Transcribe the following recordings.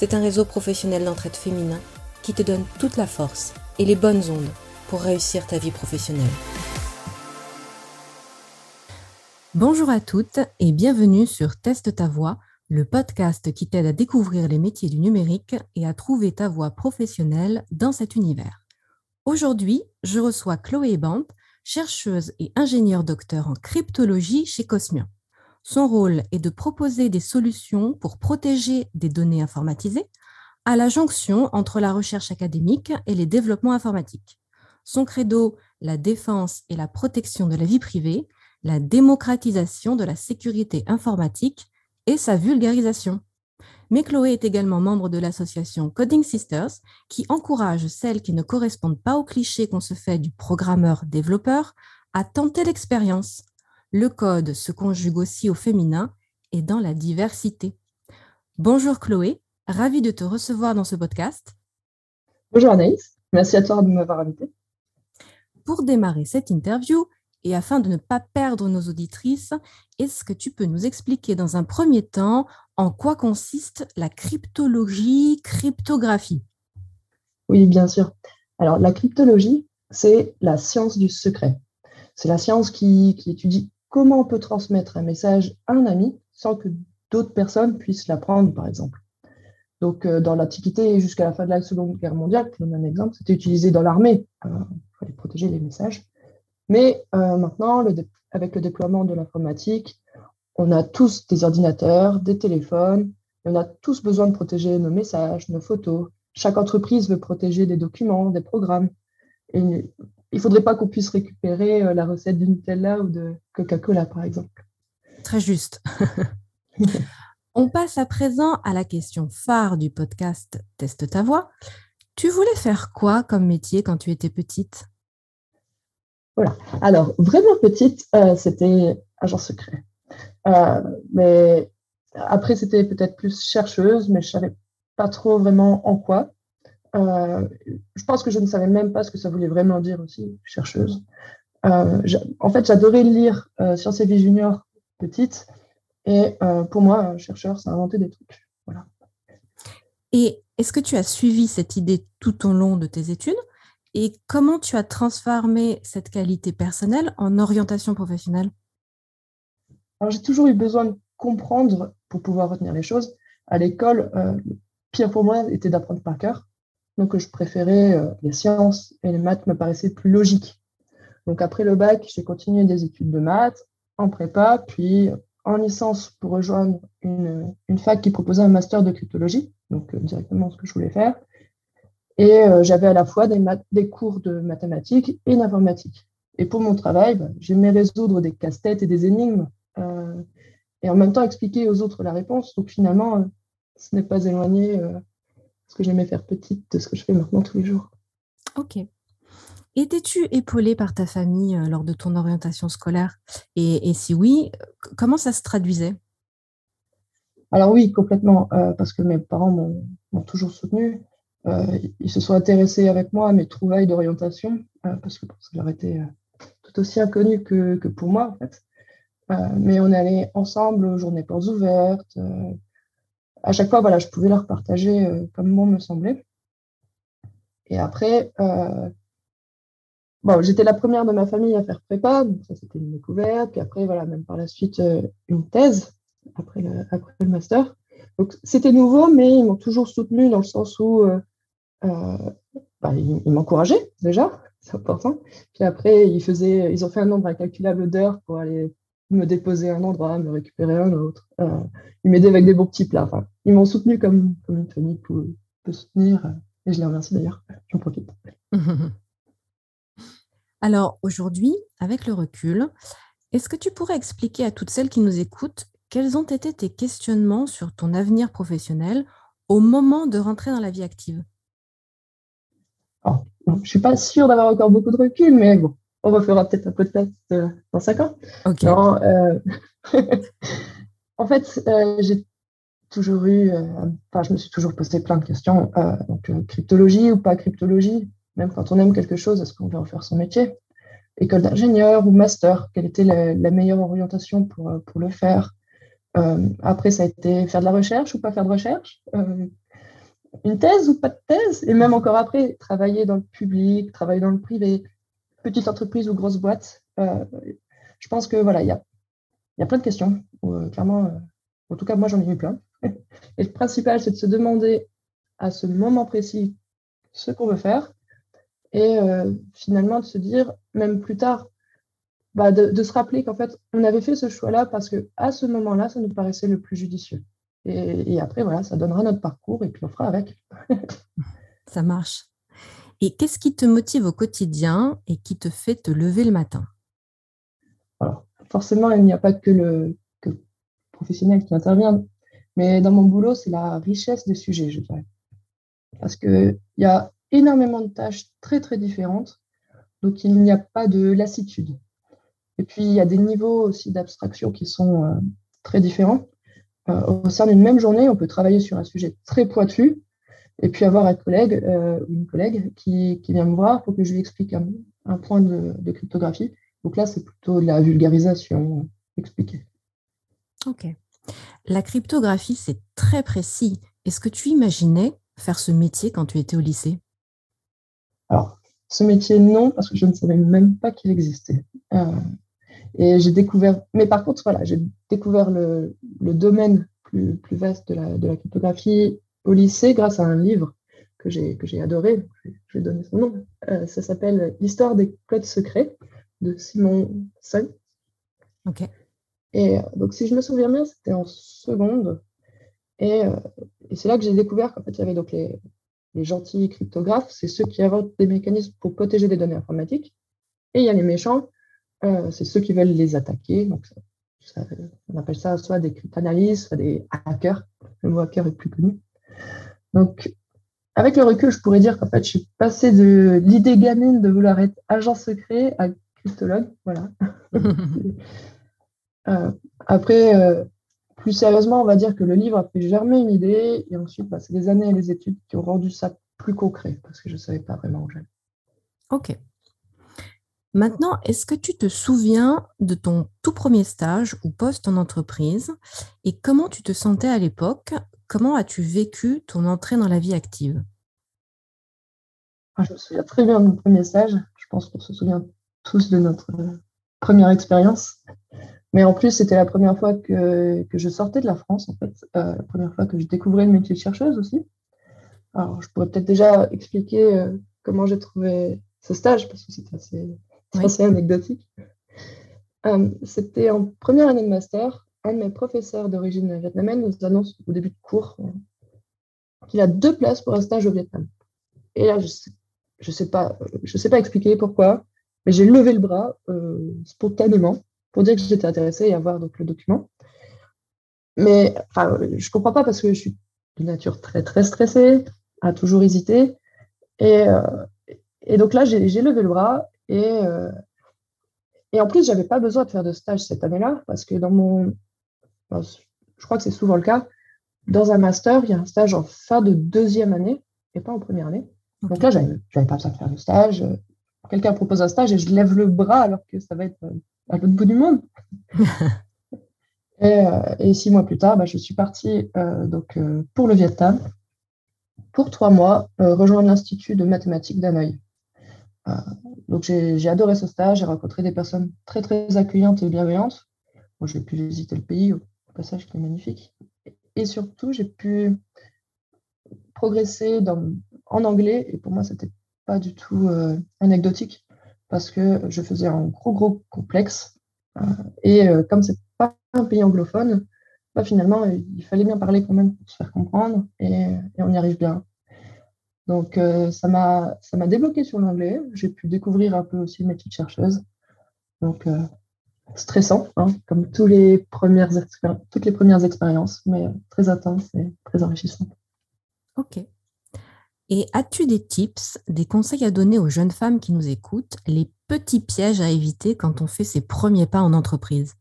c'est un réseau professionnel d'entraide féminin qui te donne toute la force et les bonnes ondes pour réussir ta vie professionnelle. Bonjour à toutes et bienvenue sur Teste ta voix, le podcast qui t'aide à découvrir les métiers du numérique et à trouver ta voie professionnelle dans cet univers. Aujourd'hui, je reçois Chloé Bant, chercheuse et ingénieure docteur en cryptologie chez Cosmian. Son rôle est de proposer des solutions pour protéger des données informatisées à la jonction entre la recherche académique et les développements informatiques. Son credo, la défense et la protection de la vie privée, la démocratisation de la sécurité informatique et sa vulgarisation. Mais Chloé est également membre de l'association Coding Sisters qui encourage celles qui ne correspondent pas aux clichés qu'on se fait du programmeur-développeur à tenter l'expérience le code se conjugue aussi au féminin et dans la diversité. Bonjour Chloé, ravie de te recevoir dans ce podcast. Bonjour Anaïs, merci à toi de m'avoir invité. Pour démarrer cette interview, et afin de ne pas perdre nos auditrices, est-ce que tu peux nous expliquer dans un premier temps en quoi consiste la cryptologie, cryptographie? Oui, bien sûr. Alors, la cryptologie, c'est la science du secret. C'est la science qui, qui, étudie comment on peut transmettre un message à un ami sans que d'autres personnes puissent l'apprendre, par exemple. Donc, euh, dans l'Antiquité jusqu'à la fin de la Seconde Guerre mondiale, pour donner un exemple, c'était utilisé dans l'armée. Euh, il fallait protéger les messages. Mais euh, maintenant, avec le déploiement de l'informatique, on a tous des ordinateurs, des téléphones, et on a tous besoin de protéger nos messages, nos photos. Chaque entreprise veut protéger des documents, des programmes. Il ne faudrait pas qu'on puisse récupérer euh, la recette de Nutella ou de Coca-Cola, par exemple. Très juste. On passe à présent à la question phare du podcast Teste ta voix. Tu voulais faire quoi comme métier quand tu étais petite? Voilà. Alors, vraiment petite, euh, c'était agent secret. Euh, mais après, c'était peut-être plus chercheuse, mais je ne savais pas trop vraiment en quoi. Euh, je pense que je ne savais même pas ce que ça voulait vraiment dire aussi, chercheuse. Euh, en fait, j'adorais lire euh, Sciences et Vie Junior petite. Et pour moi, chercheur, ça inventer des trucs. Voilà. Et est-ce que tu as suivi cette idée tout au long de tes études? Et comment tu as transformé cette qualité personnelle en orientation professionnelle? Alors, j'ai toujours eu besoin de comprendre pour pouvoir retenir les choses. À l'école, le pire pour moi était d'apprendre par cœur. Donc, je préférais euh, les sciences et les maths me paraissaient plus logiques. Donc, après le bac, j'ai continué des études de maths en prépa, puis en licence pour rejoindre une, fac qui proposait un master de cryptologie, donc euh, directement ce que je voulais faire. Et euh, j'avais à la fois des, des, cours de mathématiques et d'informatique. Et pour mon travail, bah, j'aimais résoudre des casse-têtes et des énigmes, et en même temps expliquer aux autres la réponse. Donc finalement, ce n'est pas éloigné ce que j'aimais faire petite de ce que je fais maintenant tous les jours. Ok. Étais-tu épaulée par ta famille euh, lors de ton orientation scolaire? Et, si oui, comment ça se traduisait? Alors oui, complètement, euh, parce que mes parents m'ont toujours soutenu. Euh, ils se sont intéressés avec moi à mes trouvailles d'orientation, parce que ça leur était tout aussi inconnu que, que, pour moi, en fait. mais on allés ensemble aux journées portes ouvertes, à chaque fois, voilà, je pouvais leur partager euh, comme bon me semblait. Et après, euh, bon, j'étais la première de ma famille à faire prépa, donc ça c'était une découverte. Puis après, voilà, même par la suite, euh, une thèse après le, après le master. Donc c'était nouveau, mais ils m'ont toujours soutenu dans le sens où bah, ils, m'encourageaient déjà, c'est important. Puis après, ils, faisaient, ils ont fait un nombre incalculable d'heures pour aller me déposer un endroit, me récupérer un autre. ils m'aidaient avec des bons petits plats. ils m'ont soutenu comme, comme une famille peut, peut soutenir. Et je les remercie d'ailleurs. J'en profite. Alors aujourd'hui, avec le recul, est-ce que tu pourrais expliquer à toutes celles qui nous écoutent quels ont été tes questionnements sur ton avenir professionnel au moment de rentrer dans la vie active? Je ne suis pas sûre d'avoir encore beaucoup de recul, mais bon, on refera peut-être un podcast euh, dans cinq ans. Euh, en fait, euh, j'ai toujours eu, enfin, je me suis toujours posé plein de questions. donc, cryptologie ou pas cryptologie. Même quand on aime quelque chose, est-ce qu'on veut en faire son métier? École d'ingénieur ou master, quelle était la, meilleure orientation pour, pour le faire? Euh, Après, ça a été faire de la recherche ou pas faire de recherche? Euh, Une thèse ou pas de thèse? Et même encore après, travailler dans le public, travailler dans le privé, petite entreprise ou grosse boîte. je pense que voilà, il y a, y a plein de questions. clairement, en tout cas, moi, j'en ai eu plein. Et le principal, c'est de se demander à ce moment précis ce qu'on veut faire et euh, finalement de se dire, même plus tard, bah, de, se rappeler qu'en fait, on avait fait ce choix-là parce que à ce moment-là, ça nous paraissait le plus judicieux. Et, après, voilà, ça donnera notre parcours et puis on fera avec. ça marche. Et qu'est-ce qui te motive au quotidien et qui te fait te lever le matin? Alors, forcément, il n'y a pas que le, professionnel qui intervient, mais dans mon boulot, c'est la richesse des sujets, je dirais. Parce qu'il y a énormément de tâches très très différentes, donc il n'y a pas de lassitude. Et puis il y a des niveaux aussi d'abstraction qui sont euh, très différents. Euh, au sein d'une même journée, on peut travailler sur un sujet très pointu et puis avoir un collègue euh, une collègue qui, vient me voir pour que je lui explique un, point de, de, cryptographie. Donc là, c'est plutôt de la vulgarisation expliquée. Ok. La cryptographie, c'est très précis. Est-ce que tu imaginais faire ce métier quand tu étais au lycée? Alors, ce métier, non, parce que je ne savais même pas qu'il existait. Euh, et j'ai découvert, mais par contre, voilà, j'ai découvert le, domaine plus, plus vaste de la, de la, cryptographie au lycée grâce à un livre que j'ai, que j'ai adoré. Je vais donner son nom. Euh, ça s'appelle L'histoire des codes secrets de Simon Sun. Ok. Et euh, donc, si je me souviens bien, c'était en seconde. Et, et c'est là que j'ai découvert qu'en fait, il y avait donc les, les gentils cryptographes, c'est ceux qui inventent des mécanismes pour protéger des données informatiques. Et il y a les méchants, euh, c'est ceux qui veulent les attaquer. Donc, on appelle ça soit des cryptanalystes, soit des hackers. Le mot hacker est plus connu. Donc, avec le recul, je pourrais dire qu'en fait, je suis passé de l'idée gamine de vouloir être agent secret à cryptologue. Voilà. Euh, après, euh, plus sérieusement, on va dire que le livre a fait germer une idée et ensuite, bah, c'est les années et les études qui ont rendu ça plus concret parce que je ne savais pas vraiment où j'allais. Ok. Maintenant, est-ce que tu te souviens de ton tout premier stage ou poste en entreprise et comment tu te sentais à l'époque Comment as-tu vécu ton entrée dans la vie active? Ah, Je me souviens très bien de mon premier stage. Je pense qu'on se souvient tous de notre première expérience. Mais en plus, c'était la première fois que, que, je sortais de la France, en fait. Euh, la première fois que je découvrais le métier de chercheuse aussi. Alors, je pourrais peut-être déjà expliquer euh, comment j'ai trouvé ce stage, parce que c'est assez, assez, anecdotique. Euh, c'était en première année de master. Un de mes professeurs d'origine vietnamienne nous annonce au début de cours qu'il a deux places pour un stage au Vietnam. Et là, je ne sais, pas, je sais pas expliquer pourquoi, mais j'ai levé le bras spontanément pour dire que j'étais intéressée et avoir donc le document. Mais je ne comprends pas parce que je suis de nature très très stressée, à toujours hésiter. Et, euh, donc là, j'ai levé le bras et, euh, et en plus, je n'avais pas besoin de faire de stage cette année-là parce que dans mon. Je crois que c'est souvent le cas. Dans un master, il y a un stage en fin de deuxième année et pas en première année. Donc là, je n'avais pas besoin de faire de stage. Quelqu'un propose un stage et je lève le bras alors que ça va être à l'autre bout du monde. Euh, et, six mois plus tard, bah, je suis partie euh, donc, euh, pour le Vietnam pour trois mois, rejoindre l'Institut de mathématiques d'Hanoï. donc j'ai adoré ce stage, j'ai rencontré des personnes très très accueillantes et bienveillantes. j'ai pu visiter le pays passage qui est magnifique. Et surtout, j'ai pu progresser en anglais. Et pour moi, c'était pas du tout euh, anecdotique parce que je faisais un gros, gros complexe. Euh, et euh, comme c'est pas un pays anglophone, bah, finalement, il fallait bien parler quand même pour se faire comprendre et, on y arrive bien. Donc, ça m'a débloqué sur l'anglais. J'ai pu découvrir un peu aussi mes petites chercheuses. Donc, stressant, hein, comme tous les premières toutes les premières expériences, mais très intense et très enrichissant. Ok. Et as-tu des tips, des conseils à donner aux jeunes femmes qui nous écoutent, les petits pièges à éviter quand on fait ses premiers pas en entreprise?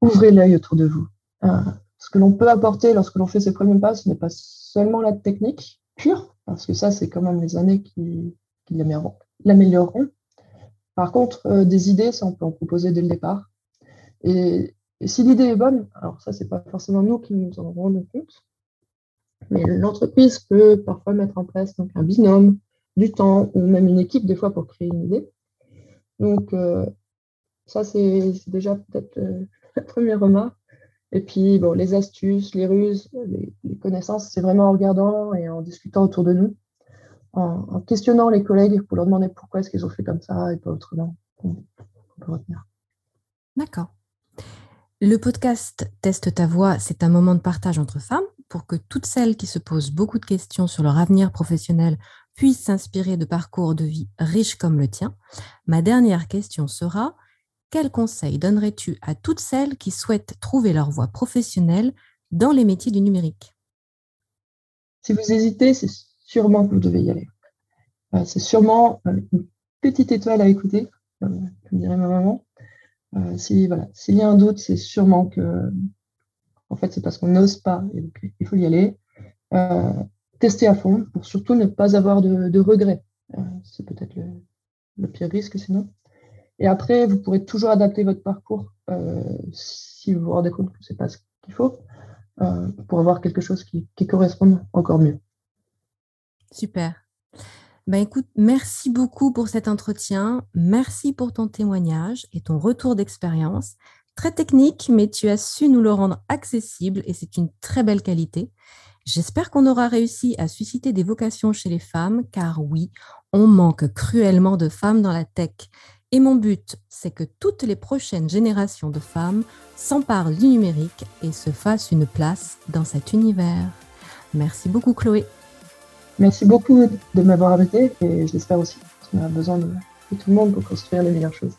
Ouvrez l'œil autour de vous. Euh, ce que l'on peut apporter lorsque l'on fait ses premiers pas, ce n'est pas seulement la technique pure, parce que ça, c'est quand même les années qui, l'amélioreront. Par contre, euh, des idées, ça, on peut en proposer dès le départ. Et, si l'idée est bonne, alors ça, c'est pas forcément nous qui nous en rendons compte, mais l'entreprise peut parfois mettre en place donc, un binôme, du temps ou même une équipe des fois pour créer une idée. Donc, euh, ça, c'est déjà peut-être euh, la première remarque. Et puis, bon, les astuces, les ruses, les, connaissances, c'est vraiment en regardant et en discutant autour de nous, en, questionnant les collègues pour leur demander pourquoi est-ce qu'ils ont fait comme ça et pas autrement. On, peut retenir. D'accord. Le podcast Teste ta voix, c'est un moment de partage entre femmes pour que toutes celles qui se posent beaucoup de questions sur leur avenir professionnel puissent s'inspirer de parcours de vie riches comme le tien. Ma dernière question sera, quel conseil donnerais-tu à toutes celles qui souhaitent trouver leur voie professionnelle dans les métiers du numérique? Si vous hésitez, c'est sûrement que vous devez y aller. Euh, c'est sûrement euh, une petite étoile à écouter, comme dirait ma maman. Euh, s'il y a un doute, c'est sûrement que en fait, c'est parce qu'on n'ose pas. il faut y aller. Euh, tester à fond pour surtout ne pas avoir de, regrets. C'est peut-être le, pire risque sinon. Et après, vous pourrez toujours adapter votre parcours si vous vous rendez compte que ce n'est pas ce qu'il faut pour avoir quelque chose qui, qui corresponde encore mieux. Super. Ben merci beaucoup pour cet entretien. Merci pour ton témoignage et ton retour d'expérience très technique, mais tu as su nous le rendre accessible et c'est une très belle qualité. J'espère qu'on aura réussi à susciter des vocations chez les femmes, car oui, on manque cruellement de femmes dans la tech. Et mon but, c'est que toutes les prochaines générations de femmes s'emparent du numérique et se fassent une place dans cet univers. Merci beaucoup Chloé. Merci beaucoup de m'avoir invité et j'espère aussi qu'on a besoin de tout le monde pour construire les meilleures choses.